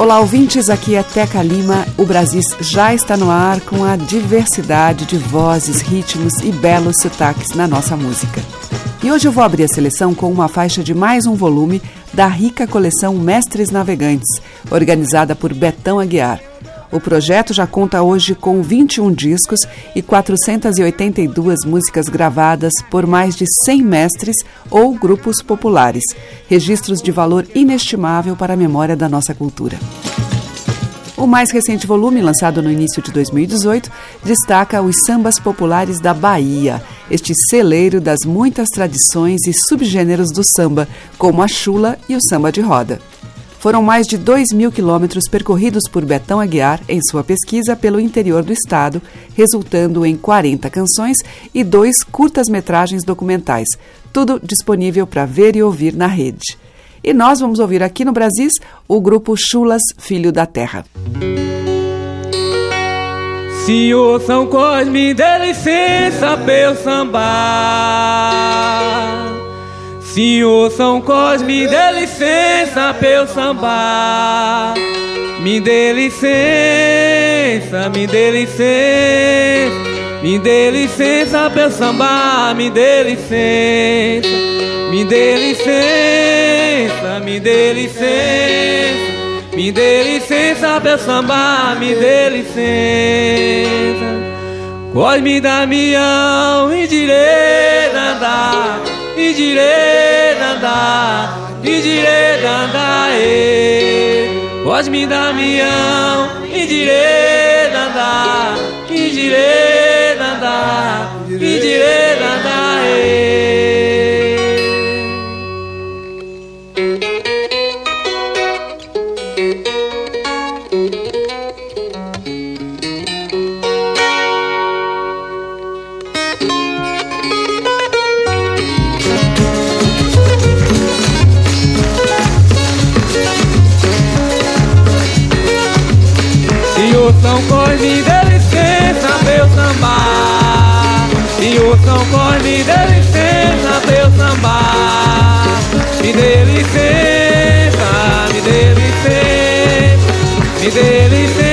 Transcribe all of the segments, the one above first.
Olá, ouvintes, aqui é Teca Lima. O Brasil já está no ar com a diversidade de vozes, ritmos e belos sotaques na nossa música. E hoje eu vou abrir a seleção com uma faixa de mais um volume da rica coleção Mestres Navegantes, organizada por Betão Aguiar. O projeto já conta hoje com 21 discos e 482 músicas gravadas por mais de 100 mestres ou grupos populares, registros de valor inestimável para a memória da nossa cultura. O mais recente volume, lançado no início de 2018, destaca os sambas populares da Bahia, este celeiro das muitas tradições e subgêneros do samba, como a chula e o samba de roda. Foram mais de 2 mil quilômetros percorridos por Betão Aguiar em sua pesquisa pelo interior do estado, resultando em 40 canções e dois curtas-metragens documentais, tudo disponível para ver e ouvir na rede. E nós vamos ouvir aqui no Brasil o grupo Chulas Filho da Terra. Senhor São Cosme, dê licença pra sambar. Senhor São Cosme, dê licença pra eu sambar. Me dê licença, me dê licença, me dê licença pra eu sambar, me dê licença, me dê licença, me dê licença, me dê licença pra eu sambar, me dê licença. Cosme Damião e dire dandá, e dire dandá, e. Cosme Damião, e dire dandá, e dire dandá, e dire dandá, e. Cosme, dê licença pra eu sambar E o São Cosme, dê licença pra eu sambar Me dê licença, me dê licença Me dê licença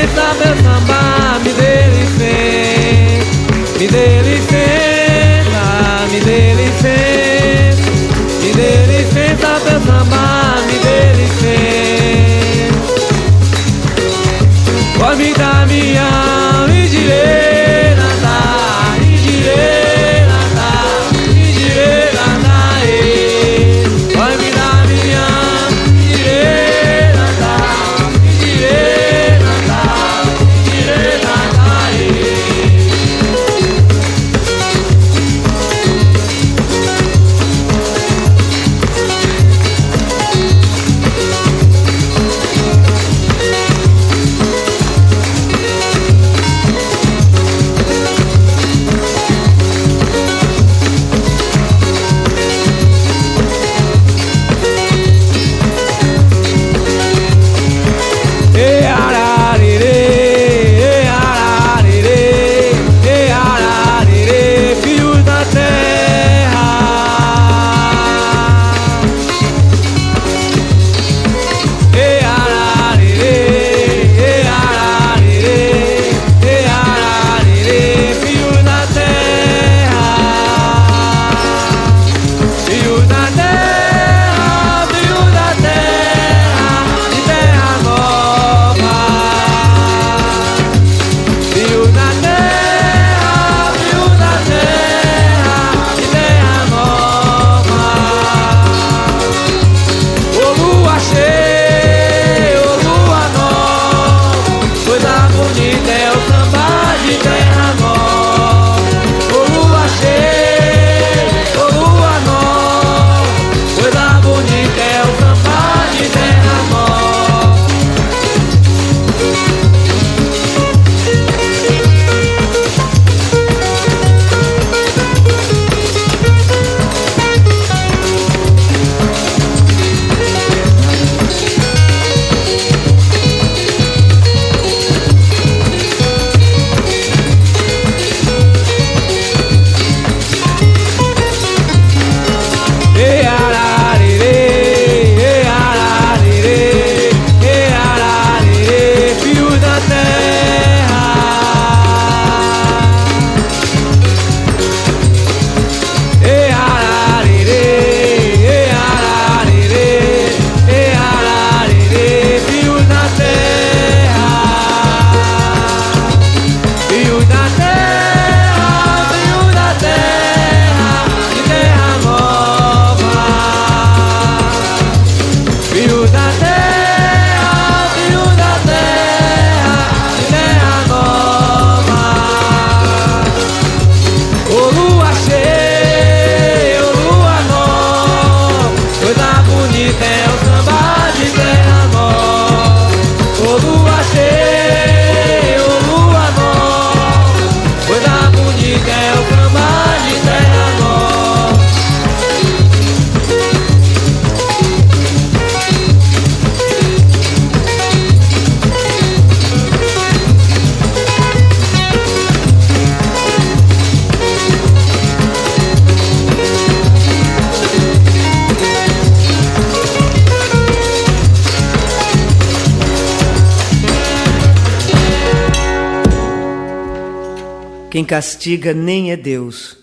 castiga nem é Deus,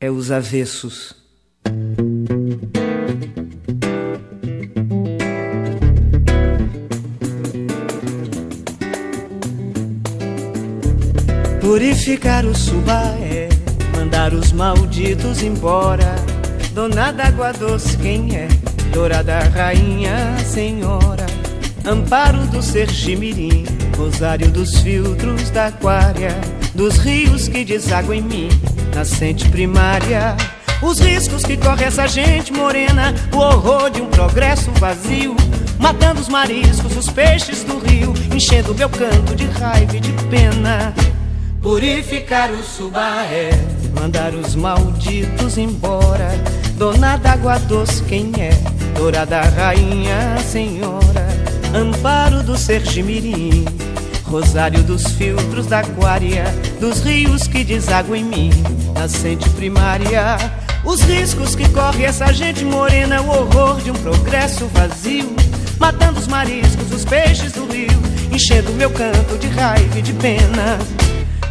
é os avessos. Purificar o suba é mandar os malditos embora. Dona d'água doce, quem é? Dourada rainha, senhora. Amparo do Sergimirim, rosário dos filtros da aquária, dos rios que desaguam em mim, nascente primária. Os riscos que corre essa gente morena, o horror de um progresso vazio, matando os mariscos, os peixes do rio, enchendo meu canto de raiva e de pena. Purificar o subaé, mandar os malditos embora. Dona d'água doce, quem é? Dourada rainha, senhora. Amparo do Sergimirim, rosário dos filtros da aquária, dos rios que desaguam em mim, nascente primária. Os riscos que corre essa gente morena, o horror de um progresso vazio, matando os mariscos, os peixes do rio, enchendo meu canto de raiva e de pena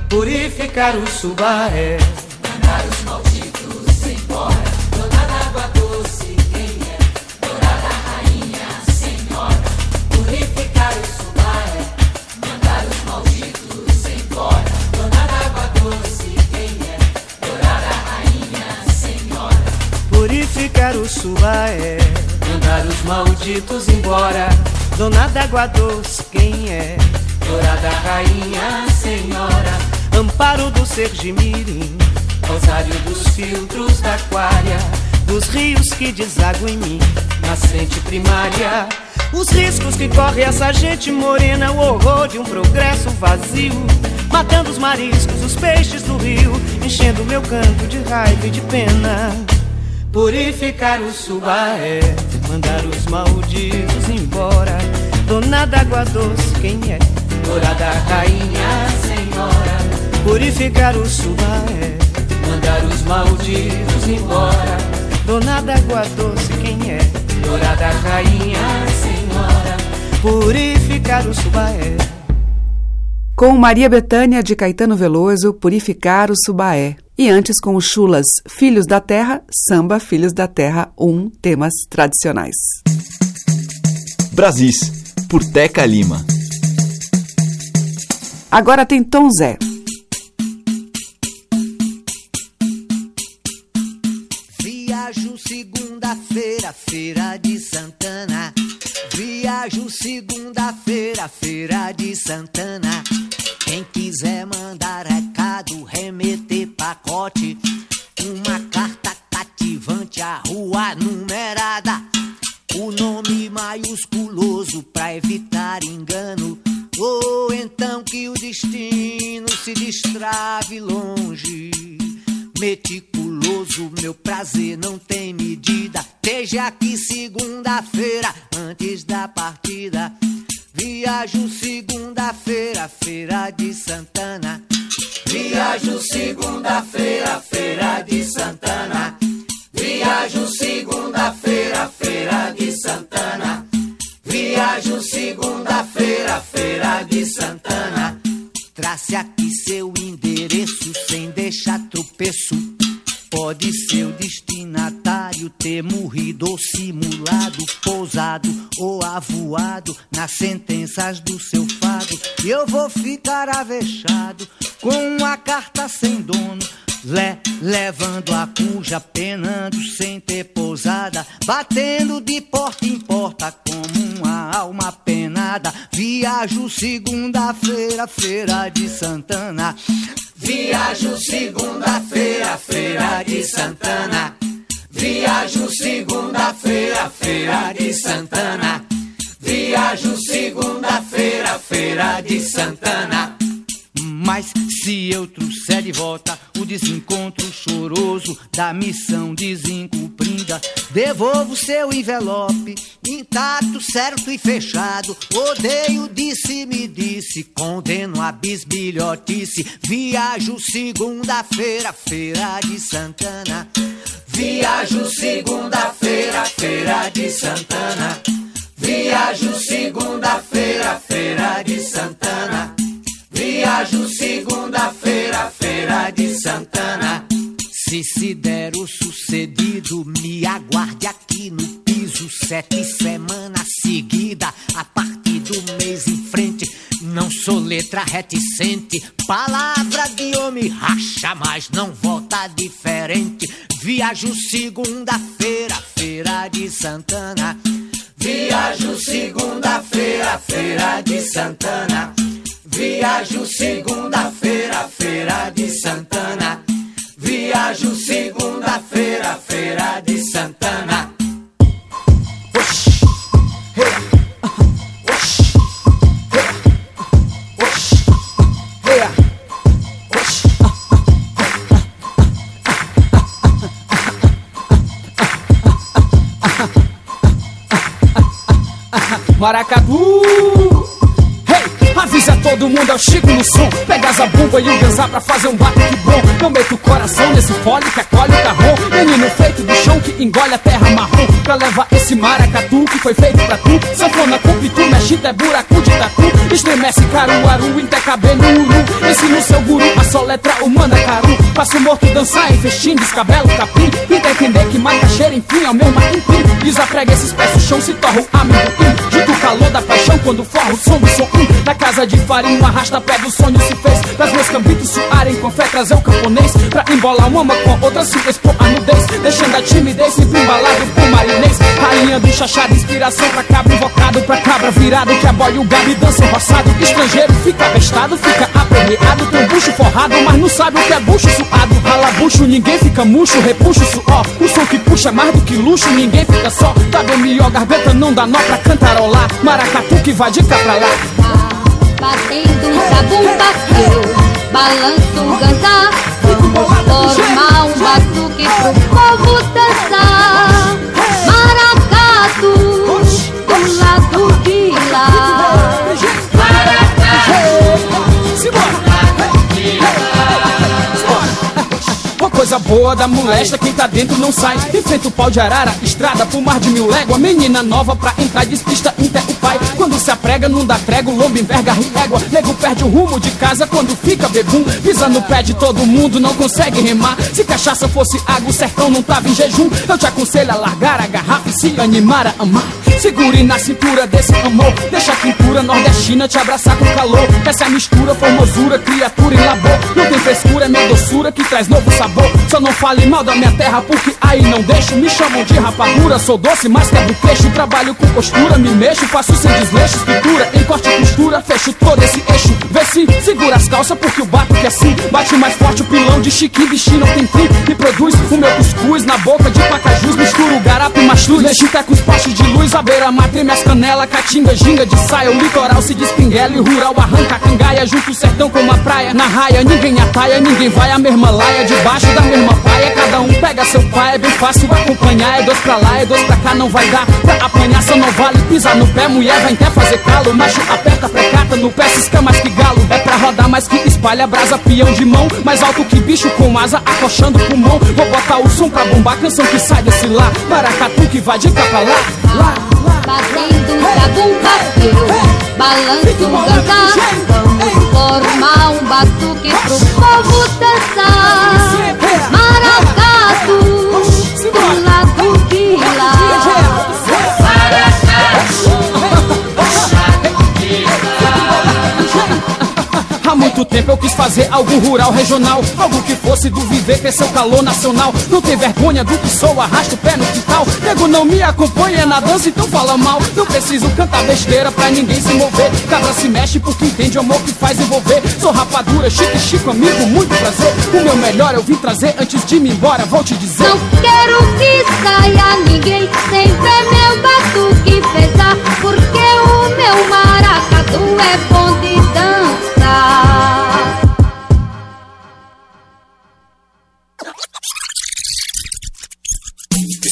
purificar o subaé. O subaé. Mandar os malditos embora. Dona d'água doce, quem é? Dourada rainha, senhora amparo do Sergimirim, rosário dos filtros da aquária, dos rios que desaguam em mim, nascente primária. Os riscos que corre essa gente morena, o horror de um progresso vazio, matando os mariscos, os peixes do rio, enchendo meu canto de raiva e de pena. Purificar o subaé, mandar os malditos embora. Dona d'água doce, quem é? Dourada rainha, senhora purificar o subaé, mandar os malditos embora. Dona d'água doce, quem é? Dourada rainha, senhora, purificar o subaé. Com Maria Betânia de Caetano Veloso, Purificar o Subaé. E antes com o Chulas, Filhos da Terra, Samba Filhos da Terra, um temas tradicionais. Brasis, por Teca Lima. Agora tem Tom Zé. segunda-feira, feira de Santana. Viajo segunda-feira, feira de Santana. Uma carta cativante, a rua numerada. O nome maiusculoso pra evitar engano. Ou então que o destino se destrave longe. Meticuloso, meu prazer não tem medida. Veja aqui segunda-feira, antes da partida. Viajo segunda-feira, feira de Santana. Viajo segunda-feira, feira de Santana. Viajo segunda-feira, feira de Santana. Viajo segunda-feira, feira de Santana. Trace aqui seu endereço sem deixar tropeço. Pode ser o destinatário ter morrido ou simulado, pousado ou avoado nas sentenças do seu fado. Eu vou ficar avexado com uma carta sem dono levando a cuja, penando sem ter pousada, batendo de porta em porta como uma alma penada. Viajo segunda-feira, feira de Santana. Viajo segunda-feira, feira de Santana. Viajo segunda-feira, feira de Santana. Viajo segunda-feira, feira de Santana. Mas se eu trouxer de volta o desencontro choroso da missão desencumprida, devolvo seu envelope intacto, certo e fechado. Odeio, disse-me, disse, condeno a bisbilhotice. Viajo segunda-feira, feira de Santana. Viajo segunda-feira, feira de Santana. Viajo segunda-feira, feira de Santana. Viajo segunda-feira, feira de Santana. Se se der o sucedido, me aguarde aqui no piso sete semanas seguida. A partir do mês em não sou letra reticente. Palavra de homem racha, mas não volta diferente. Viajo segunda-feira, feira de Santana. Viajo segunda-feira, feira de Santana. Viajo segunda-feira, feira de Santana. Viajo segunda-feira, feira de Santana. Maracatu! Hey, avisa todo mundo, é o Chico no som. Pega a bumba e o ganzá pra fazer um batuque bom. Eu meto o coração nesse fole que acolhe o carrão. Menino que engole a terra marrom. Pra levar esse maracatu que foi feito pra tu. Sanfona com pitu, mexe é buraco de tatu. Estremece caruaru, intercabelo uru. Ensina o seu guru a soletra humana caru. Passo morto dançar em festim, descabelo capim. Tem entender que macaxeira, enfim, é o meu maquimpim. Desaprega esses pés, o chão se torna um amigo in. Junto o calor da paixão quando forra o som do som. Na casa de farinha, um arrasta pé do sonho se fez. Pras meus cambitos suarem com fé, trazer o camponês. Pra embolar uma com outra, se expor a nudez. Deixando a timidez, sempre embalado por marinês. Rainha do de inspiração pra cabra, invocado pra cabra virado. Que aboia o gado e dança roçado. Estrangeiro fica bestado, fica aperreado. Tem bucho forrado, mas não sabe o que é bucho suado. Rala bucho, ninguém fica murcho, repuxa o suor. O som que puxa é mais do que luxo, ninguém fica só. Tá bem melhor, garganta não dá nó pra cantarolar. Maracatu que vai de cá pra lá. Batendo um zabumba eu balanço o ganzá Formar um batuque pro povo dançar coisa boa da molesta, quem tá dentro não sai. Enfrenta o pau de arara, estrada pro mar de mil léguas. Menina nova pra entrar, despista inter o pai. Quando se aprega, não dá prego, lombo enverga régua. Nego perde o rumo de casa quando fica bebum. Pisa no pé de todo mundo, não consegue remar. Se cachaça fosse água, o sertão não tava em jejum. Eu te aconselho a largar a garrafa e se animar a amar. Segure na cintura desse amor. Deixa a quintura nordestina te abraçar com calor. Essa é mistura, formosura, criatura em labor. Não tem frescura, é minha doçura que traz novo sabor. Só não fale mal da minha terra, porque aí não deixo. Me chamam de rapadura, sou doce, mas quebro queixo. Trabalho com postura, me mexo, faço sem desleixo. Escritura, em corte e costura, fecho todo esse eixo. Vê se segura as calças, porque o bato que assim bate mais forte. O pilão de chique, bichinho não tem fim. E produz o meu cuscuz na boca de pacajus. Misturo garapo e mastruz. Mexita com os postes de luz, a beira matre minhas canelas. Catinga, ginga de saia, o litoral se despinguela. E rural arranca a cangaia, junto o sertão com uma praia. Na raia, ninguém ataia, ninguém vai a mesma laia. Debaixo da mesma paia, cada um pega seu pai. É bem fácil acompanhar, é dois pra lá, é dois pra cá. Não vai dar pra apanhar, só não vale pisar no pé. Mulher vai até fazer calo, macho aperta, precata no pé, cisca mais que galo. É pra rodar mais que espalha brasa, peão de mão. Mais alto que bicho com asa, acochando pulmão. Vou botar o som pra bombar, canção que sai desse lá. Maracatu que vai de cá pra lá, lá, lá. Batendo um zabumba eu balanço o ganzá Vamos formar um batuque pro povo dançar Maracatu do muito tempo eu quis fazer algo rural, regional. Algo que fosse do viver, crescer o calor nacional. Não tem vergonha do que sou, arrasto o pé no quintal. Nego não me acompanha na dança, então fala mal. Não preciso cantar besteira pra ninguém se mover. Cabra se mexe porque entende o amor que faz envolver. Sou rapadura, chique, chico, amigo, muito prazer. O meu melhor eu vim trazer antes de me embora, vou te dizer. Não quero que saia ninguém sem ver meu batuque pesar Porque o meu maracatu é bom de dançar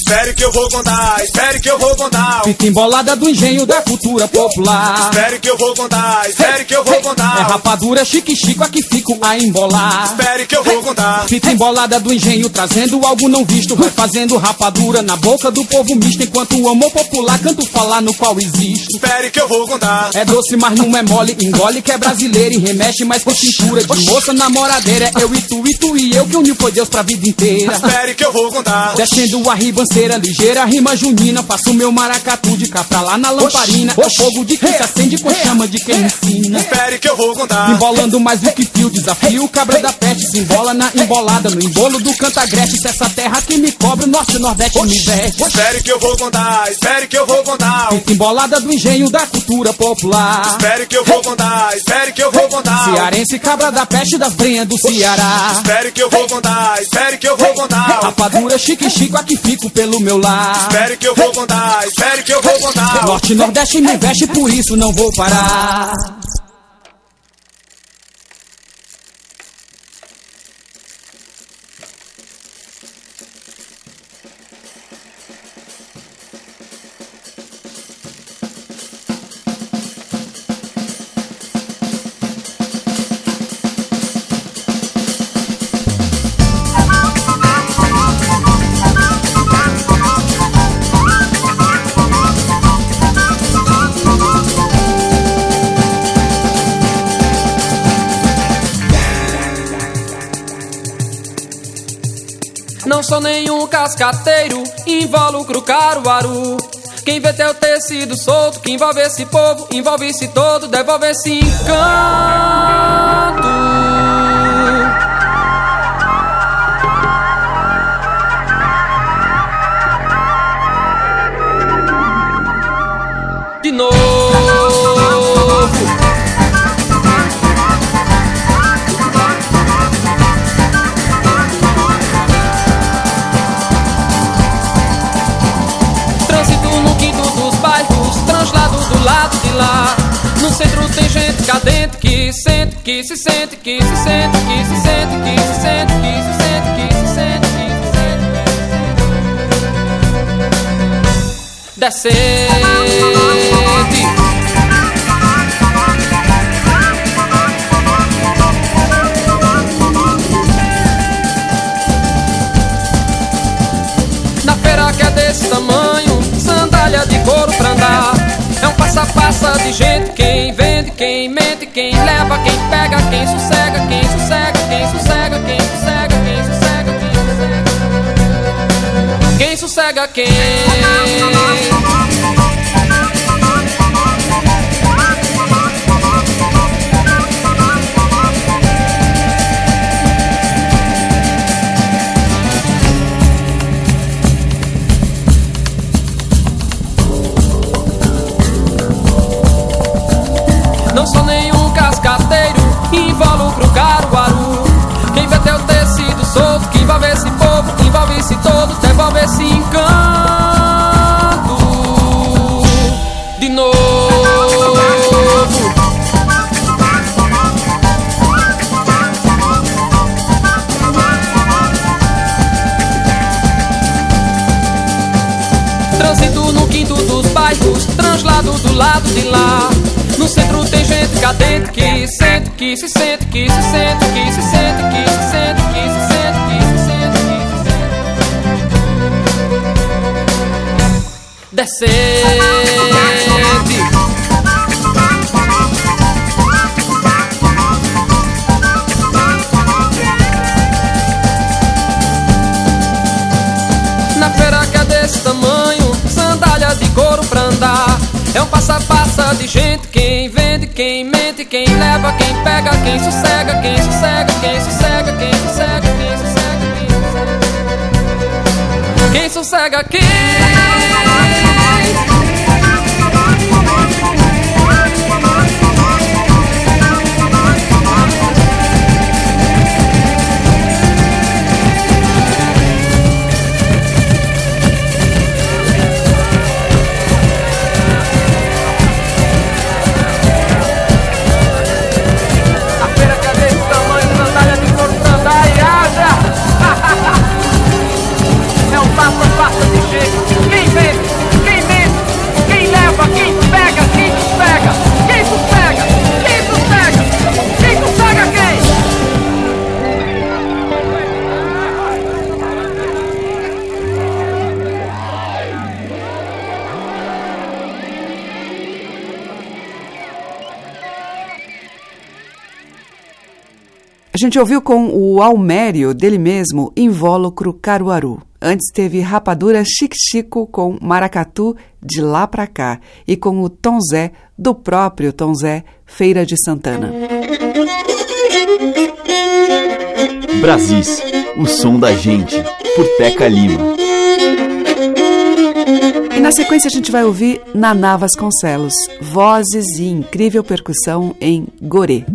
Espere que eu vou contar, espere que eu vou contar. Fita embolada do engenho da cultura popular. Espere que eu vou contar, espere que eu vou contar. É rapadura chique chico, aqui fico a embolar. Espere que eu vou contar. Fita embolada do engenho trazendo algo não visto. Vai fazendo rapadura na boca do povo misto. Enquanto o amor popular canto falar no qual existo. Espere que eu vou contar. É doce, mas não é mole. Engole que é brasileiro e remexe mais com cintura. De moça namoradeira, é eu e tu e tu e eu que uniu foi Deus pra vida inteira. Espere que eu vou contar. Descendo a ribanceira ligeira, rima junina. Faço meu maracatu de cá pra lá na lamparina. É o fogo de quem se acende com chama de quem ensina. Espere que eu vou contar. Embolando mais do que fio, desafio cabra da peste. Se embola na embolada, no embolo do cantagrete. Se essa terra que me cobre, o norte e o nordeste me veste. Espere que eu vou contar, espere que eu vou contar. Fita embolada do engenho da cultura popular. Espere que eu vou contar, espere que eu vou contar. Cearense cabra da peste das brenhas do Ceará. Espere que eu vou contar, espere que eu vou contar. Rapadura chique chico, aqui fico pelo meu lar. Espere que eu vou contar, espere que eu vou contar. Norte e Nordeste me veste, por isso não vou parar. Sou nenhum cascateiro, involucro caruaru. Quem vê teu tecido solto, que envolve esse povo, envolve esse todo, devolve esse encanto. Centro tem gente cadente que sente, que se sente, que se sente, que se sente, que se sente, que se sente, que se sente, que se sente. Decente. Quem sossega, quem sossega, quem sossega, quem sossega, quem sossega, quem sossega. Quem sossega quem? Gente ouviu com o Almério, dele mesmo, Invólucro Caruaru. Antes teve Rapadura Chique Chico com Maracatu de lá pra cá e com o Tom Zé, do próprio Tom Zé, Feira de Santana. Brasis, o som da gente, por Teca Lima. E na sequência a gente vai ouvir Naná Vasconcelos, vozes e incrível percussão em Gorê.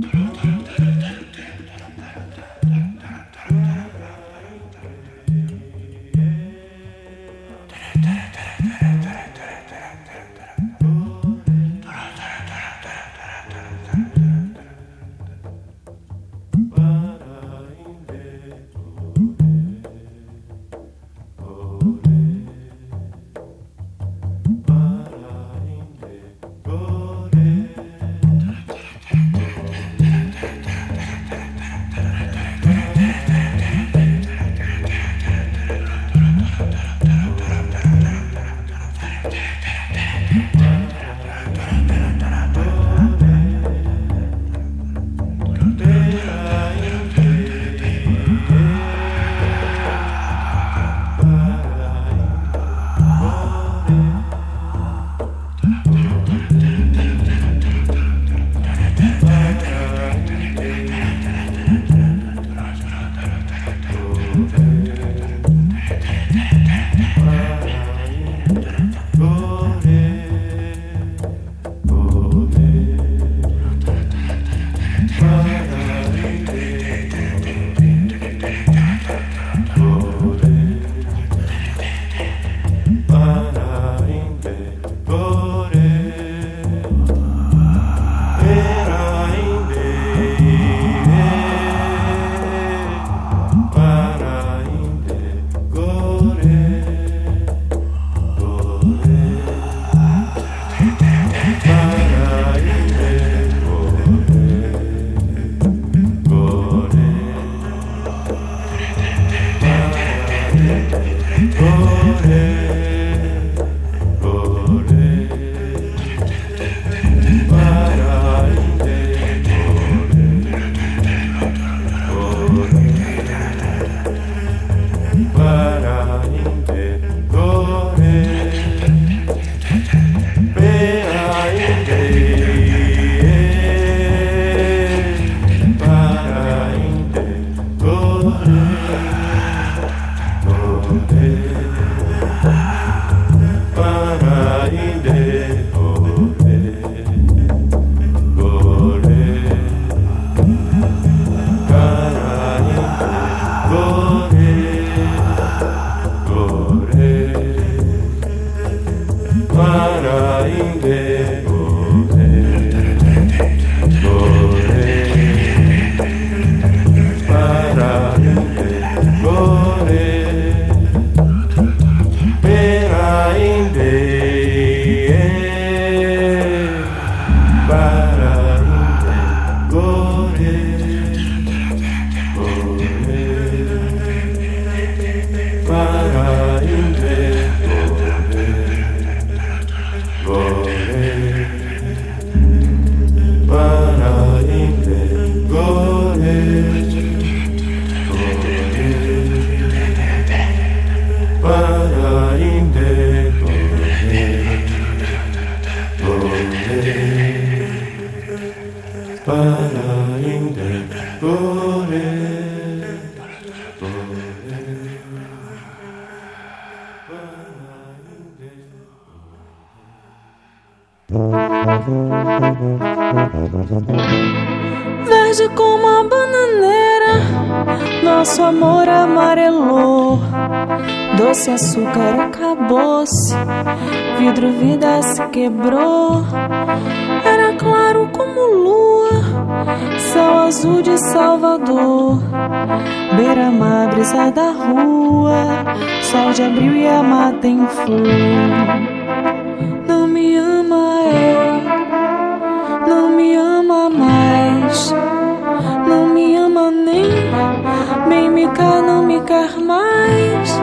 me quer, não me quer mais.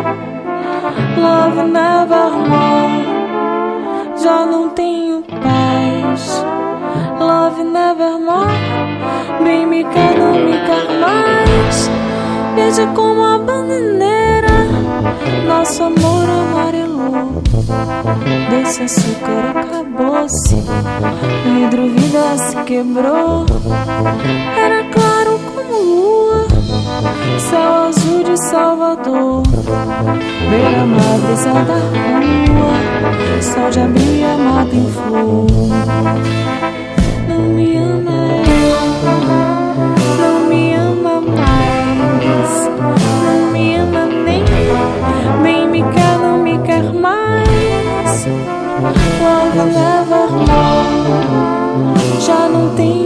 Love never more. Já não tenho paz. Love never more. Bem me quer, não me quer mais. Veja como a bananeira. Nosso amor amarelou. Desse açúcar acabou-se. Vidro, vida se quebrou. Era claro céu azul de Salvador, beira-mar brisa da rua, sol de abril é e mata em flor. Não me ama, não me ama mais, não me ama nem, nem me quer, não me quer mais. Quando leva amor, já não tem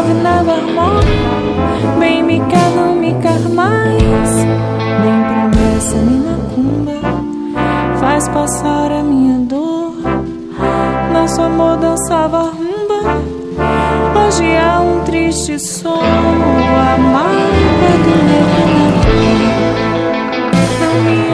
nove nada harmônica. Bem me quer, não me quer mais. Nem promessa, nem macumba. Faz passar a minha dor. Nosso amor dançava rumba. Hoje é um triste som. A marca é do meu coração. Não me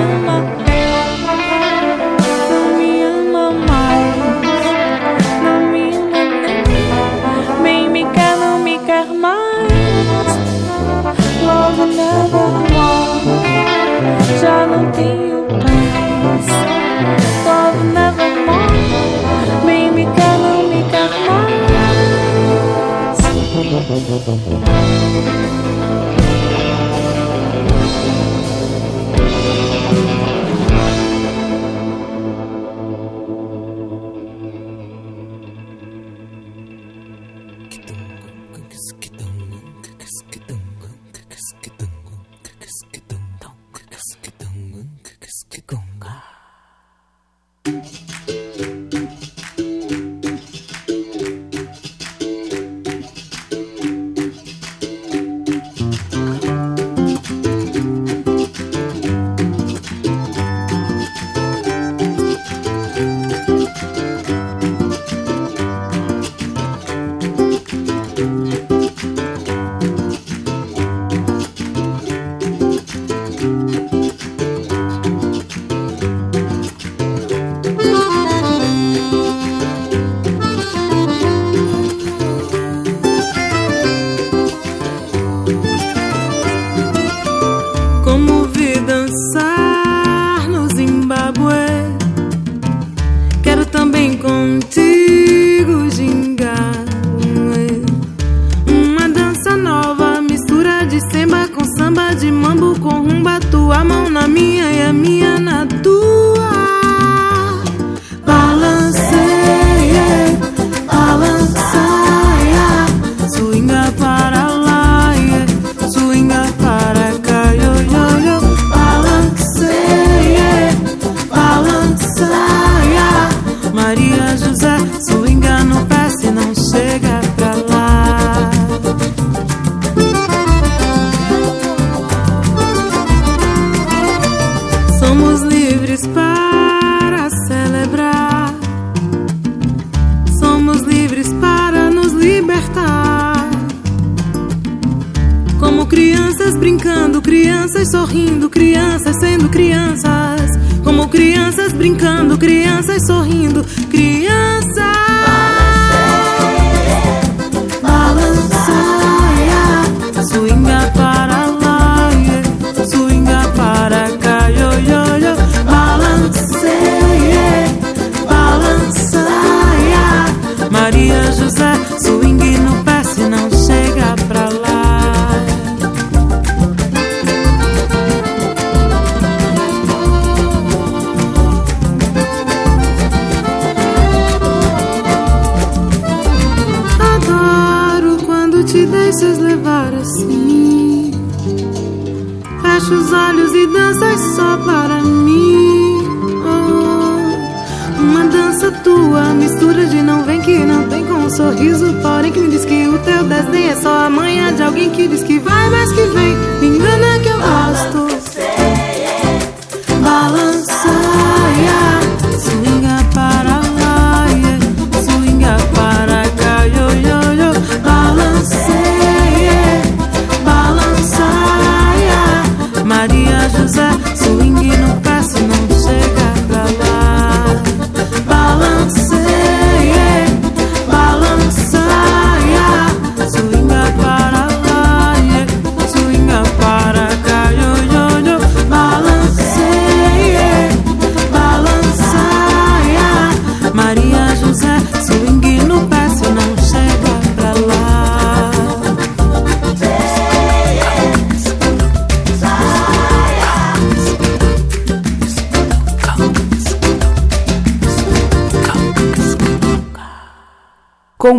Música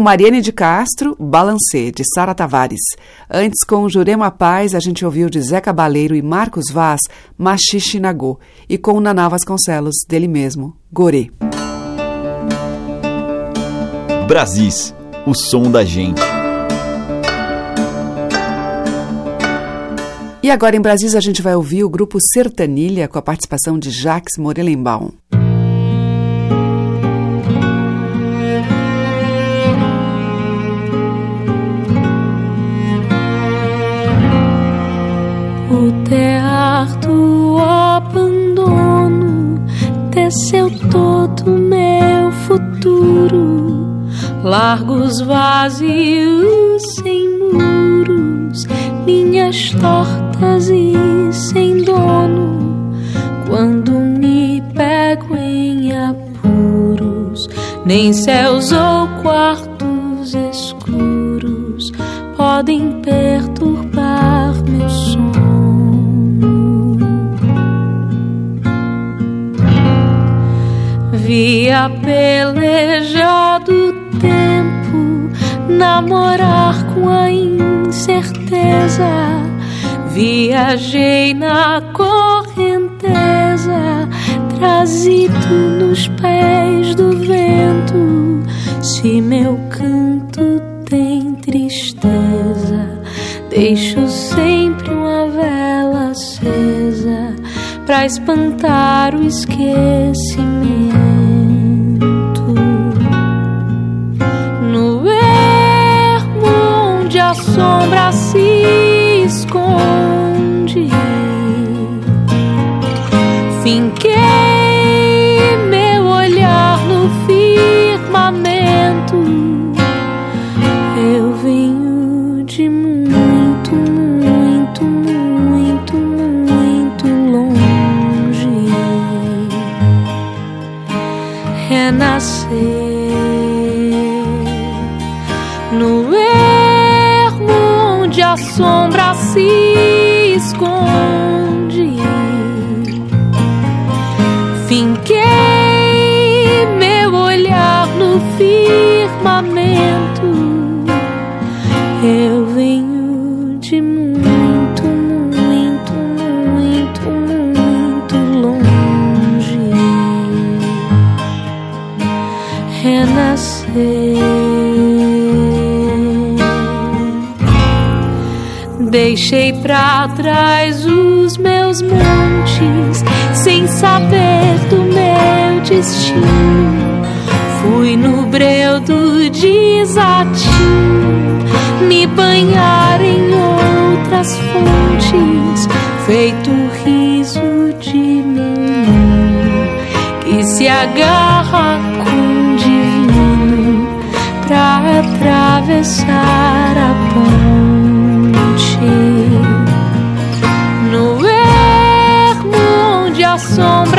Mariane de Castro, Balancê, de Sara Tavares. Antes, com Jurema Paz, a gente ouviu de Zé Cabaleiro e Marcos Vaz, Machixe Nagô. E com Naná Vasconcelos, dele mesmo, Gorê. Brasis, o som da gente. E agora em Brasis a gente vai ouvir o grupo Sertanilha com a participação de Jacques Morelenbaum. O tear do abandono teceu todo meu futuro. Largos vazios sem muros, linhas tortas e sem dono. Quando me pego em apuros, nem céus ou quartos escuros podem perturbar meu sono. Vi a peleja do tempo namorar com a incerteza. Viajei na correnteza, trazido nos pés do vento. Se meu canto tem tristeza, deixo sempre uma vela acesa pra espantar o esquecimento. Sombra se esconde, Deixei pra trás os meus montes, sem saber do meu destino. Fui no breu do desatino, me banhar em outras fontes, feito um riso de menino que se agarra com o divino atravessar a ponte. Sombra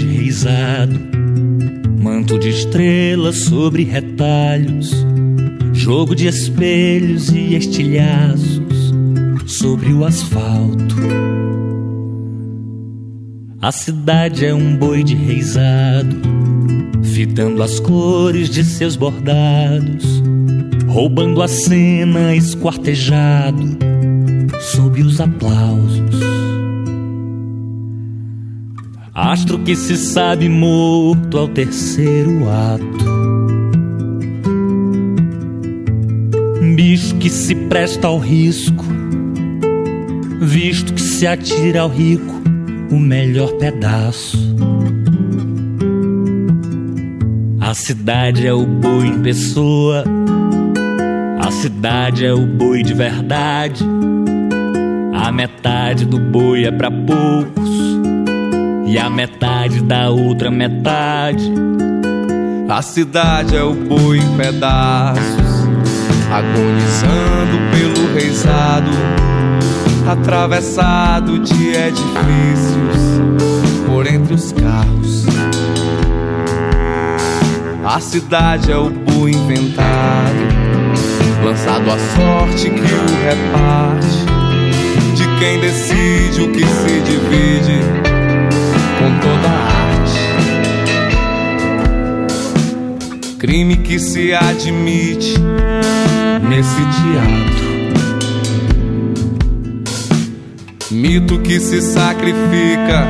é um boi de reisado, manto de estrelas sobre retalhos, jogo de espelhos e estilhaços sobre o asfalto. A cidade é um boi de reisado, fitando as cores de seus bordados, roubando a cena esquartejado sob os aplausos. Astro que se sabe morto ao terceiro ato. Bicho que se presta ao risco, visto que se atira ao rico o melhor pedaço. A cidade é o boi em pessoa, a cidade é o boi de verdade. A metade do boi é pra poucos e a metade da outra metade. A cidade é o boi em pedaços, agonizando pelo reisado, atravessado de edifícios por entre os carros. A cidade é o boi inventado, lançado à sorte que o reparte, de quem decide o que se divide Crime que se admite nesse teatro. Mito que se sacrifica.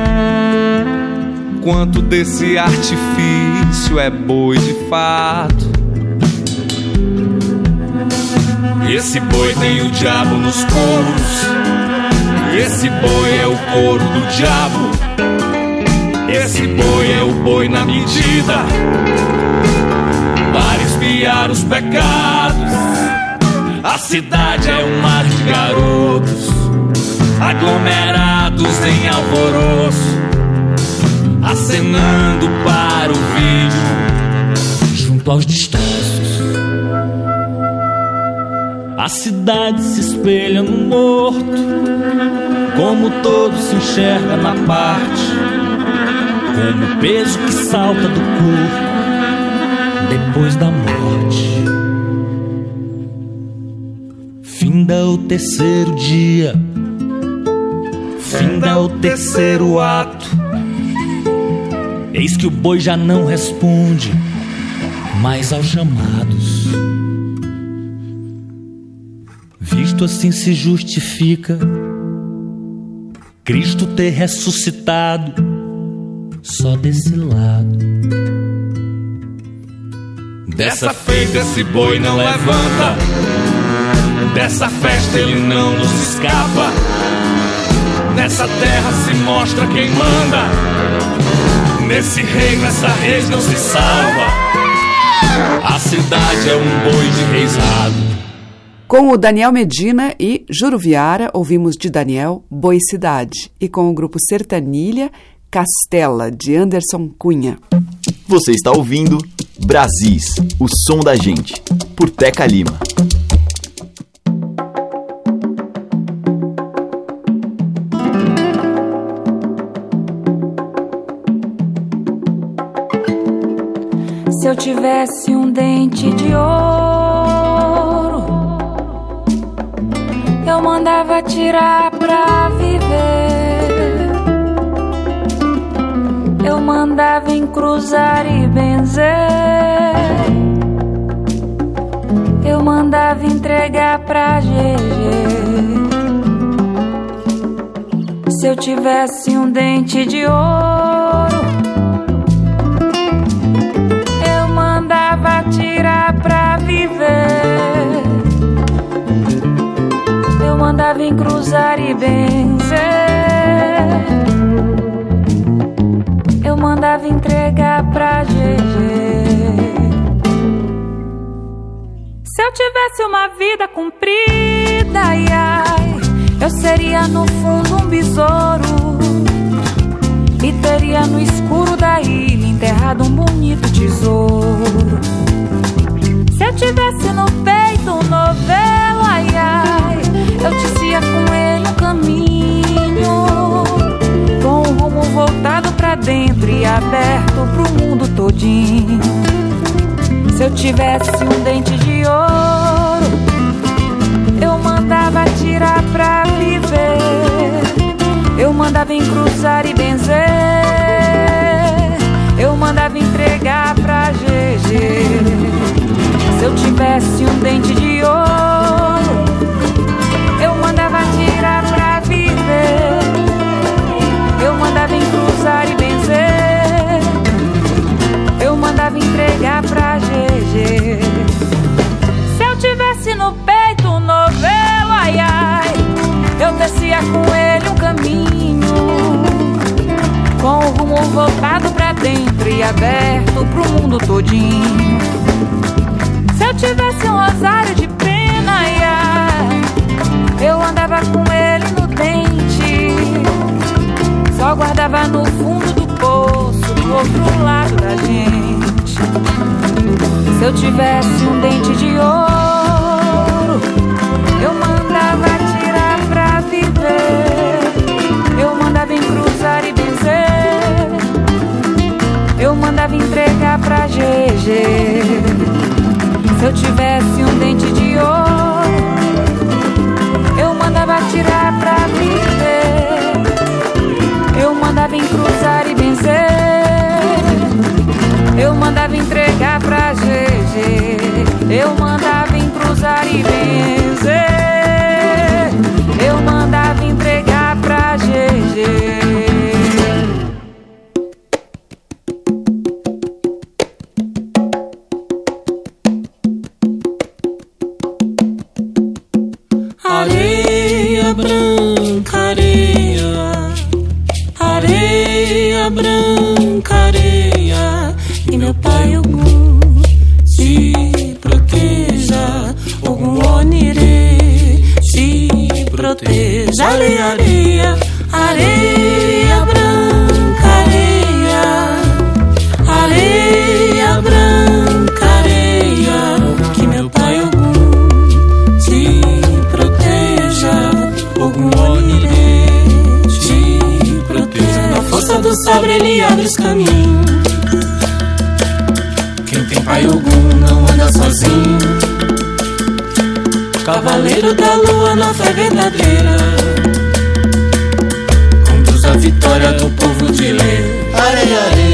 Quanto desse artifício é boi de fato? Esse boi tem o diabo nos coros. Esse boi é o couro do diabo. Esse boi é o boi na medida os pecados. A cidade é um mar de garotos aglomerados em alvoroço, acenando para o vídeo junto aos destroços. A cidade se espelha no morto, como todo se enxerga na parte como o peso que salta do corpo depois da morte. Finda o terceiro dia, finda o terceiro ato. Eis que o boi já não responde mais aos chamados. Visto assim se justifica Cristo ter ressuscitado só desse lado. Dessa feita esse boi não levanta, dessa festa ele não nos escapa. Nessa terra se mostra quem manda, nesse reino essa reis não se salva. A cidade é um boi de reisado. Com o Daniel Medina e Juro Viara, ouvimos de Daniel Boi Cidade. E com o grupo Sertanilha, Castela, de Anderson Cunha. Você está ouvindo Brasis, o som da gente, por Teca Lima. Se eu tivesse um dente de ouro, eu mandava tirar pra viver. mandava em cruzar e benzer. Eu mandava entregar pra GG. Se eu tivesse um dente de ouro, eu mandava tirar pra viver. Eu mandava em cruzar e benzer. Mandava entregar pra GG. Se eu tivesse uma vida comprida, ai, ai, eu seria no fundo um besouro. E teria no escuro da ilha enterrado um bonito tesouro. Se eu tivesse no peito um novelo, ai, ai, eu tecia com ele voltado pra dentro e aberto pro mundo todinho. Se eu tivesse um dente de ouro, eu mandava tirar pra viver. Eu mandava encruzar e benzer. Eu mandava entregar mundo todinho. Se eu tivesse um rosário de pena, ai, eu andava com ele no dente. Só guardava no fundo do poço, do outro lado da gente. Se eu tivesse um dente de ouro, eu mandava mandava entregar pra GG. Se eu tivesse um dente de ouro, eu mandava tirar pra viver. Eu mandava encruzar e benzer. Eu mandava entregar pra GG. Eu mandava encruzar e benzer. Areia, areia, areia branca, areia, areia branca, areia, que meu pai algum te proteja, algum onire te proteja. Na força do sabre ele abre os caminhos. Quem tem pai algum não anda sozinho. Cavaleiro da lua na fé verdadeira. Conduz a vitória do povo de lei. Areia, areia,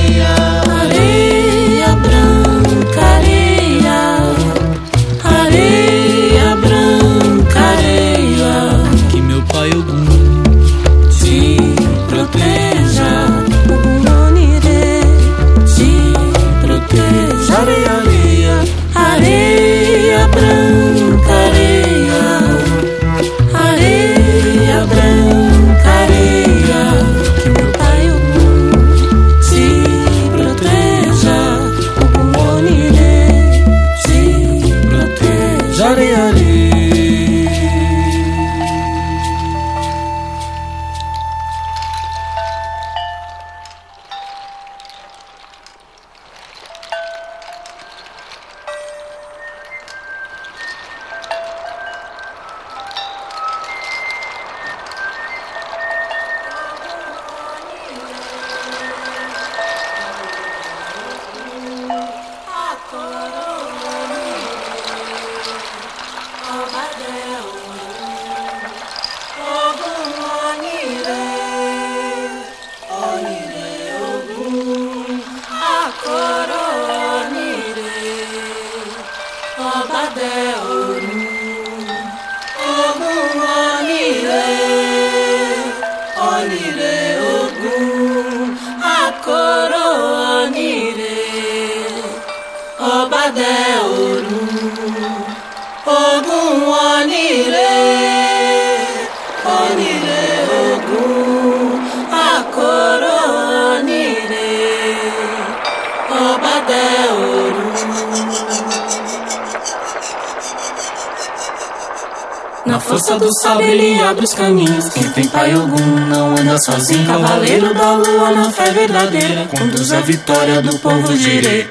força do sabre ele abre os caminhos. Quem tem pai algum não anda sozinho. Cavaleiro da lua na fé verdadeira. Conduz a vitória do povo girê.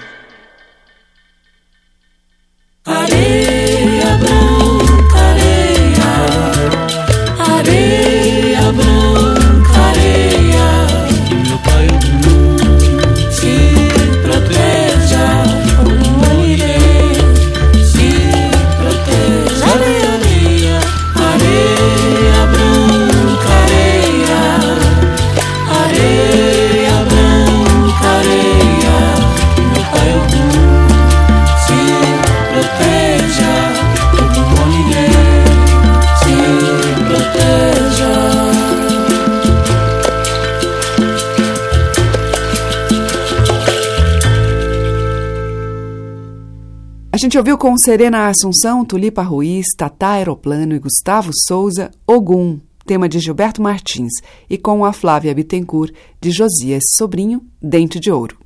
Gente ouviu com Serena Assunção, Tulipa Ruiz, Tatá Aeroplano e Gustavo Souza, Ogum, tema de Gilberto Martins, e com a Flávia Bittencourt, de Josias Sobrinho, Dente de Ouro.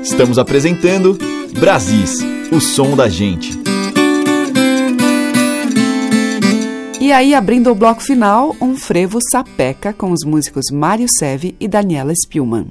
Estamos apresentando Brasis, o som da gente. E aí, abrindo o bloco final, um frevo sapeca com os músicos Mário Seve e Daniela Spielmann.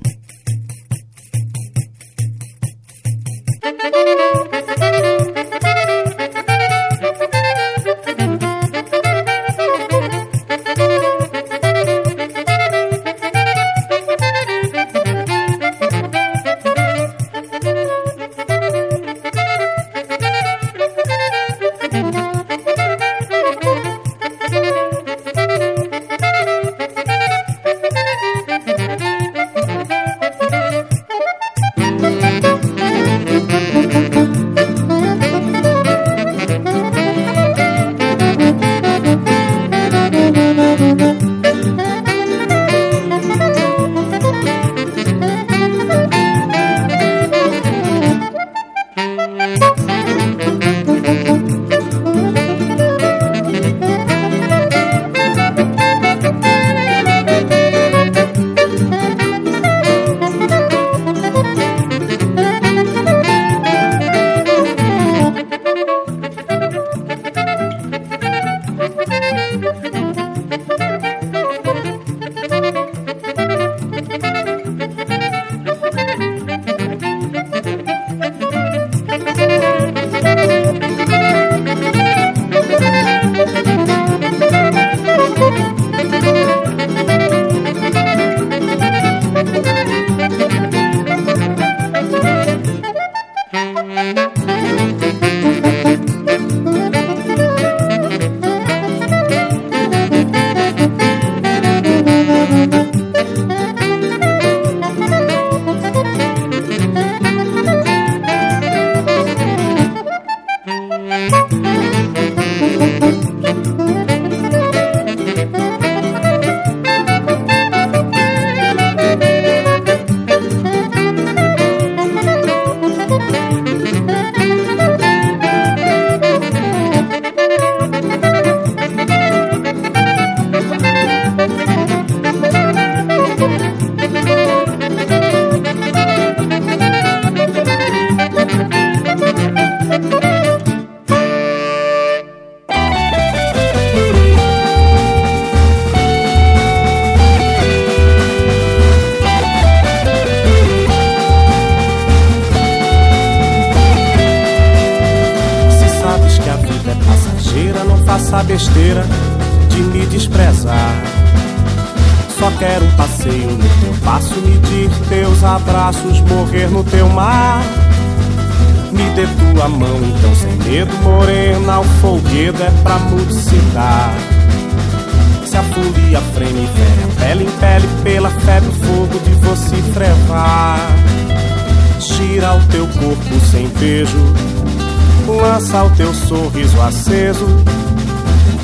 Sorriso aceso.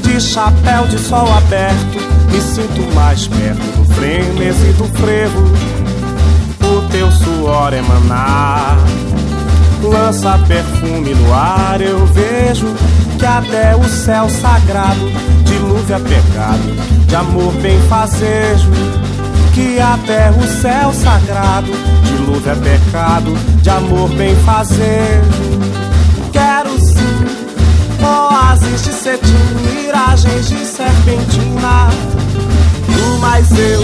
De chapéu de sol aberto, me sinto mais perto do frenesi do frevo. O teu suor emanar, lança perfume no ar. Eu vejo que até o céu sagrado dilúvia pecado de amor benfazejo. Que até o céu sagrado dilúvia pecado de amor. Quero sim gases de cetim, miragens de serpentina. Tu mais eu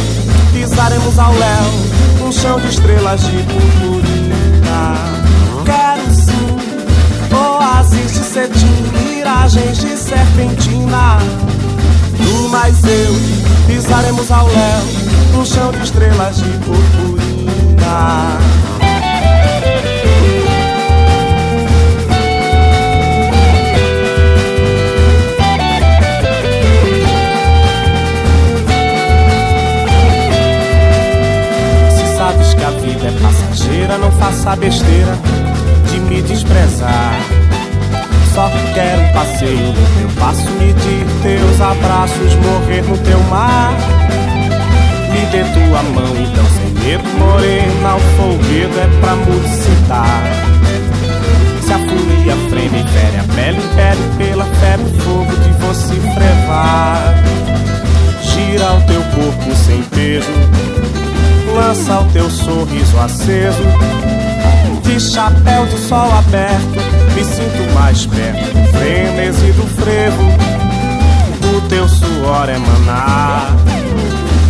pisaremos ao léu, um chão de estrelas de purpurina. Quero sim, oásis de cetim, miragens de serpentina. Tu mais eu pisaremos ao léu, um chão de estrelas de purpurina. Não faça besteira de me desprezar. Só quero um passeio teu passo, medir teus abraços, morrer no teu mar. Me dê tua mão, então sem medo, morena, o folguedo é pra mulcitar. Se a folia frena e fere a pele, impere pela febre o fogo de você frevar. Gira o teu corpo sem peso, lança o teu sorriso aceso. De chapéu de sol aberto, me sinto mais perto do frenesi do frevo. O teu suor emanar,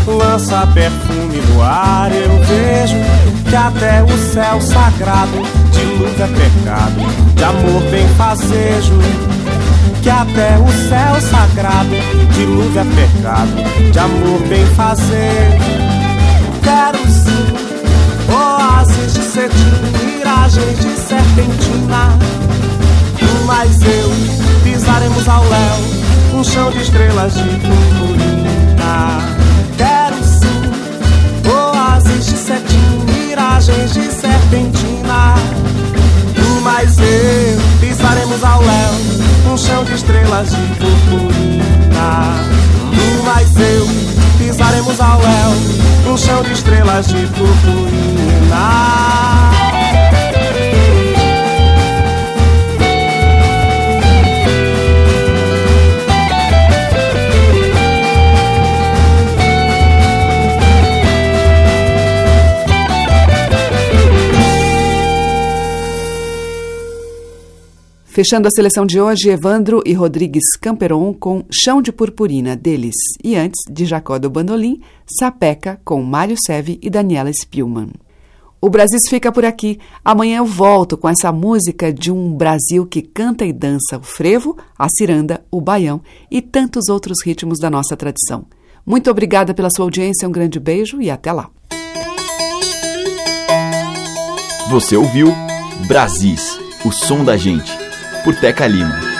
lança perfume no ar. Eu vejo que até o céu sagrado de luz é pecado, de amor bem fazejo. Que até o céu sagrado de luz é pecado, de amor bem fazer. Quero sim oásis de cetim, miragens de serpentina. Tu mais eu pisaremos ao léu, um chão de estrelas de purpurina. Quero sim oásis de cetim, miragens de serpentina. Tu mais eu pisaremos ao léu, um chão de estrelas de purpurina. Tu mais eu pisaremos ao léu, um chão de estrelas de purpurina. Fechando a seleção de hoje, Evandro e Rodrigues Camperon com Chão de Purpurina deles. E antes, de Jacó do Bandolim, Sapeca com Mário Seve e Daniela Spielmann. O Brasil fica por aqui. Amanhã eu volto com essa música de um Brasil que canta e dança o frevo, a ciranda, o baião e tantos outros ritmos da nossa tradição. Muito obrigada pela sua audiência, um grande beijo e até lá. Você ouviu Brasis, o som da gente, por Teca Lima.